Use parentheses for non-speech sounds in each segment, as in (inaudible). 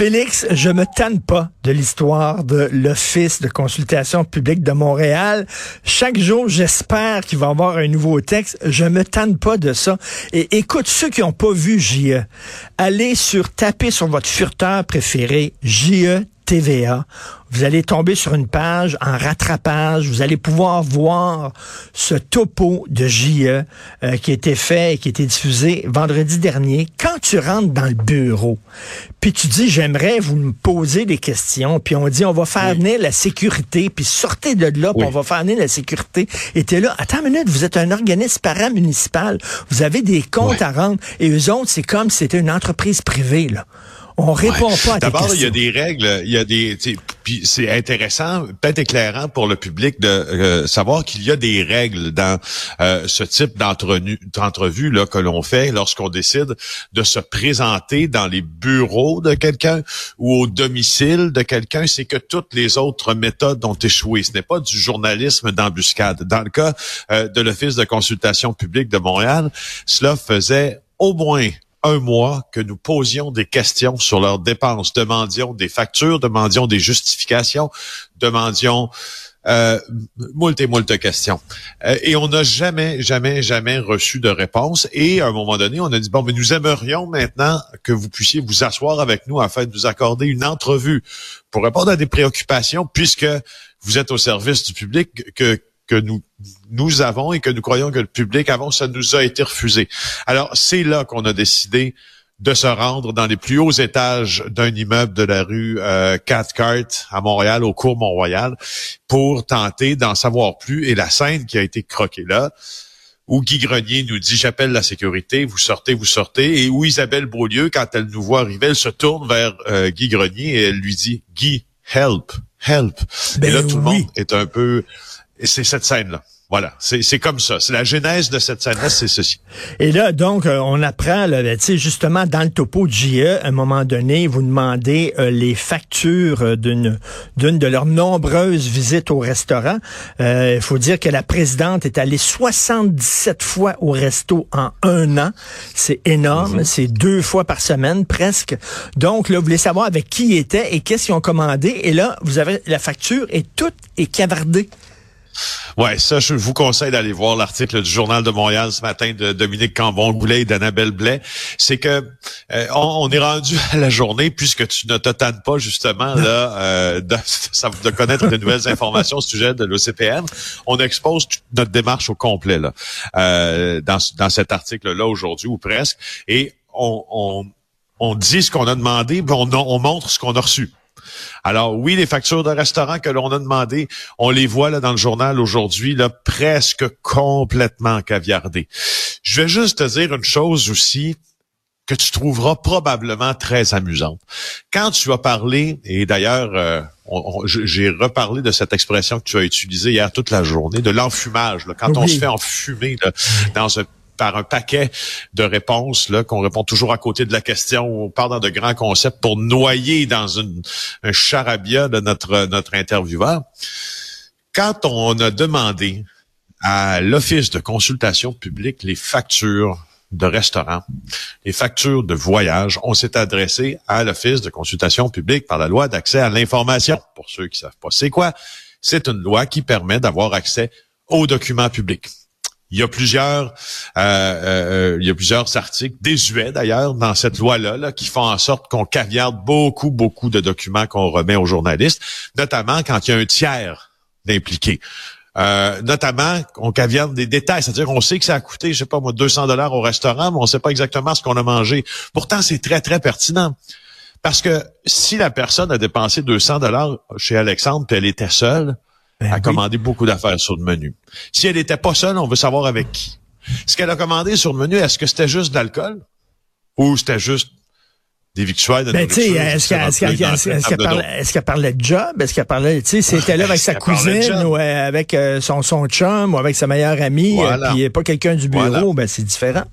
Félix, je me tanne pas de l'histoire de l'Office de consultation publique de Montréal. Chaque jour, j'espère qu'il va y avoir un nouveau texte. Je me tanne pas de ça. Et écoute, ceux qui n'ont pas vu JE, allez sur taper sur votre furteur préféré, JE TVA. Vous allez tomber sur une page en rattrapage. Vous allez pouvoir voir ce topo de JE euh, qui a été fait et qui a été diffusé vendredi dernier. Quand tu rentres dans le bureau, puis tu dis, j'aimerais vous me poser des questions, puis on dit, on va faire venir la sécurité, puis sortez de là, puis on va faire venir la sécurité. Et t'es là, attends une minute, vous êtes un organisme paramunicipal, vous avez des comptes à rendre, et eux autres, c'est comme si c'était une entreprise privée, là. On répond pas à D'abord, il y a des règles, il y a des puis c'est intéressant, peut-être éclairant pour le public de euh, savoir qu'il y a des règles dans euh, ce type d'entrevue là que l'on fait lorsqu'on décide de se présenter dans les bureaux de quelqu'un ou au domicile de quelqu'un, c'est que toutes les autres méthodes ont échoué. Ce n'est pas du journalisme d'embuscade. Dans le cas euh, de l'Office de consultation publique de Montréal, cela faisait au moins un mois que nous posions des questions sur leurs dépenses, demandions des factures, demandions des justifications, demandions euh, moult et moult questions. Euh, et on n'a jamais, jamais, jamais reçu de réponse. Et à un moment donné, on a dit, bon, mais nous aimerions maintenant que vous puissiez vous asseoir avec nous afin de nous accorder une entrevue pour répondre à des préoccupations, puisque vous êtes au service du public, que que nous nous avons et que nous croyons que le public avons, ça nous a été refusé. Alors, c'est là qu'on a décidé de se rendre dans les plus hauts étages d'un immeuble de la rue euh, Cathcart à Montréal, au cours Mont-Royal, pour tenter d'en savoir plus. Et la scène qui a été croquée là, où Guy Grenier nous dit j'appelle la sécurité, vous sortez, vous sortez, et où Isabelle Beaulieu, quand elle nous voit arriver, elle se tourne vers euh, Guy Grenier et elle lui dit Guy, help, help. et là, ben tout le monde est un peu et c'est cette scène-là. Voilà, c'est comme ça. C'est la genèse de cette scène-là, c'est ceci. Et là, donc, euh, on apprend, là, ben, justement, dans le topo de JE, à un moment donné, vous demandez euh, les factures euh, d'une d'une de leurs nombreuses visites au restaurant. Il faut dire que la présidente est allée 77 fois au resto en un an. C'est énorme. Mhm. C'est deux fois par semaine, presque. Donc, là, vous voulez savoir avec qui était et qu'est-ce qu'ils ont commandé. Et là, vous avez la facture et tout est cavardé. Ouais, ça, je vous conseille d'aller voir l'article du Journal de Montréal ce matin de Dominique Cambon-Goulet et d'Annabelle Blais. C'est que euh, on, est rendu à la journée, puisque tu ne te tannes pas justement là (laughs) euh, de, de connaître de nouvelles (laughs) informations au sujet de l'OCPN. On expose toute notre démarche au complet là, euh, dans, dans cet article-là aujourd'hui, ou presque, et on, on, on dit ce qu'on a demandé, mais on, on montre ce qu'on a reçu. Alors oui, les factures de restaurant que l'on a demandé, on les voit là dans le journal aujourd'hui, là presque complètement caviardées. Je vais juste te dire une chose aussi que tu trouveras probablement très amusante. Quand tu as parlé, et d'ailleurs, euh, j'ai reparlé de cette expression que tu as utilisée hier toute la journée, de l'enfumage. Quand on se fait enfumer dans un par un paquet de réponses là qu'on répond toujours à côté de la question. On parle dans de grands concepts pour noyer dans un charabia de notre notre intervieweur. Quand on a demandé à l'Office de consultation publique les factures de restaurants, les factures de voyage, on s'est adressé à l'Office de consultation publique par la loi d'accès à l'information. Pour ceux qui savent pas c'est quoi, c'est une loi qui permet d'avoir accès aux documents publics. Il y a plusieurs, euh, euh, il y a plusieurs articles désuets d'ailleurs dans cette loi-là là, qui font en sorte qu'on caviarde beaucoup, beaucoup de documents qu'on remet aux journalistes, notamment quand il y a un tiers d'impliqué. Euh, notamment, on caviarde des détails, c'est-à-dire qu'on sait que ça a coûté, je sais pas moi, 200 dollars au restaurant, mais on sait pas exactement ce qu'on a mangé. Pourtant, c'est très, très pertinent. Parce que si la personne a dépensé 200 dollars chez Alexandre, puis elle était seule, ben a commandé beaucoup d'affaires sur le menu. Si elle n'était pas seule, on veut savoir avec qui. Ce qu'elle a commandé sur le menu, est-ce que c'était juste de l'alcool? Ou c'était juste des victuailles de ben, Est-ce qu'elle parlait, de job? Est-ce qu'elle parlait, tu sais, c'était là avec (laughs) sa cousine ou euh, avec euh, son, son chum ou avec sa meilleure amie, et euh, puis pas quelqu'un du bureau, ben c'est différent.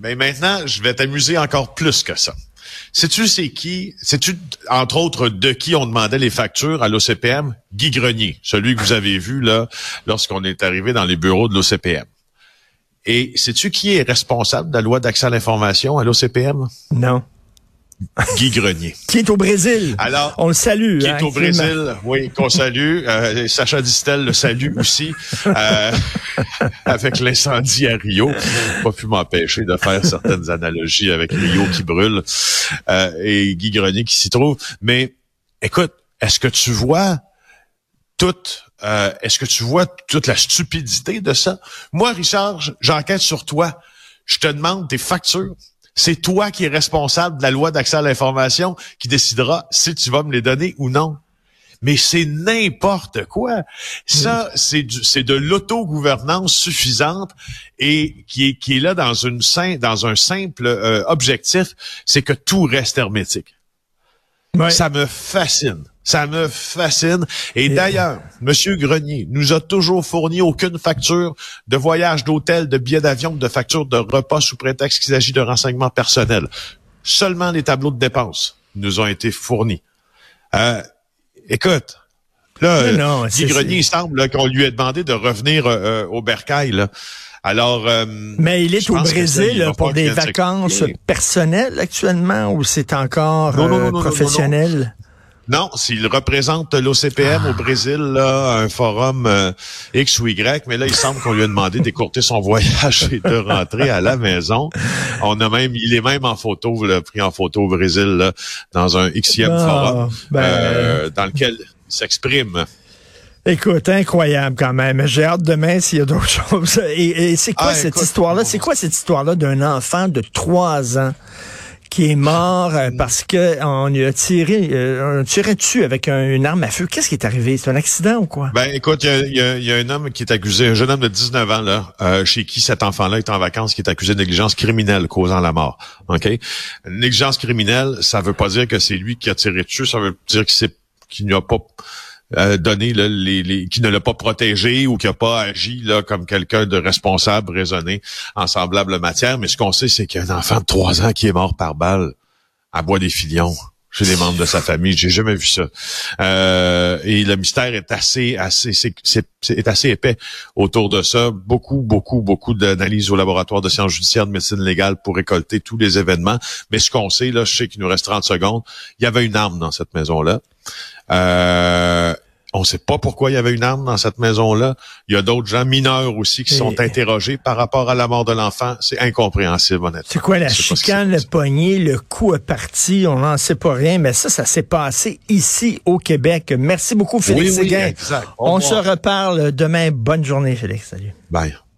Mais maintenant, je vais t'amuser encore plus que ça. Sais-tu c'est qui? Sais-tu, entre autres, de qui on demandait les factures à l'OCPM? Guy Grenier, celui que vous avez vu là lorsqu'on est arrivé dans les bureaux de l'OCPM. Et sais-tu qui est responsable de la loi d'accès à l'information à l'OCPM? Non. Guy Grenier. (laughs) qui est au Brésil. Alors, on le salue. Qui est hein, au Brésil, oui, qu'on salue. Euh, Sacha Distel le salue aussi. Euh, (laughs) avec l'incendie à Rio. Pas pu m'empêcher de faire certaines analogies avec Rio qui brûle euh, et Guy Grenier qui s'y trouve. Mais écoute, est-ce que tu vois toute euh, est-ce que tu vois toute la stupidité de ça? Moi, Richard, j'enquête sur toi. Je te demande tes factures c'est toi qui es responsable de la loi d'accès à l'information qui décidera si tu vas me les donner ou non. Mais c'est n'importe quoi. Ça, c'est c'est de l'autogouvernance suffisante et qui est qui est là dans une dans un simple euh, objectif, c'est que tout reste hermétique. Ça me fascine. Ça me fascine. Et d'ailleurs, Monsieur Grenier nous a toujours fourni aucune facture de voyage d'hôtel, de billets d'avion, de facture de repas sous prétexte qu'il s'agit de renseignements personnels. Seulement les tableaux de dépenses nous ont été fournis. Euh, écoute, là, non, Guy Grenier, il semble qu'on lui ait demandé de revenir euh, euh, au bercail. Là. Alors, mais il est au Brésil pour des vacances personnelles actuellement ou c'est encore professionnel? Non, s'il représente l'OCPM au Brésil, là, un forum euh, X ou Y, mais là, il semble qu'on lui a demandé d'écourter son (laughs) voyage et de rentrer à la maison. On a même, il est même en photo, le pris en photo au Brésil, là, dans un Xème ah, forum, ben, euh, dans lequel il s'exprime. Écoute, incroyable quand même. J'ai hâte demain s'il y a d'autres (laughs) choses. Et, c'est quoi ah, cette histoire-là? C'est quoi cette histoire-là d'un enfant de trois ans? Qui est mort euh, parce que on lui a tiré, euh, on tirait dessus avec une arme à feu. Qu'est-ce qui est arrivé? C'est un accident ou quoi? Ben, écoute, il y a, un homme qui est accusé, un jeune homme de 19 ans, là, euh, chez qui cet enfant-là est en vacances, qui est accusé de négligence criminelle causant la mort. OK? Négligence criminelle, ça veut pas dire que c'est lui qui a tiré dessus, ça veut dire qu'il n'y a pas euh, donné les, les, qui ne l'a pas protégé ou qui n'a pas agi là comme quelqu'un de responsable, raisonné en semblable matière. Mais ce qu'on sait, c'est qu'il y a un enfant de trois ans qui est mort par balle à Bois des Filions chez membres de sa famille. J'ai jamais vu ça. Euh, et le mystère est assez, assez, c'est, assez épais autour de ça. Beaucoup, beaucoup, beaucoup d'analyses au laboratoire de sciences judiciaires de médecine légale pour récolter tous les événements. Mais ce qu'on sait, là, je sais qu'il nous reste 30 secondes. Il y avait une arme dans cette maison-là. Euh, on ne sait pas pourquoi il y avait une arme dans cette maison-là. Il y a d'autres gens mineurs aussi qui sont interrogés par rapport à la mort de l'enfant. C'est incompréhensible, honnêtement. C'est quoi la chicane, le poignet, le coup est parti, on n'en sait pas rien, mais ça, ça s'est passé ici au Québec. Merci beaucoup, Félix oui, oui, On se reparle demain. Bonne journée, Félix. Salut. Bye.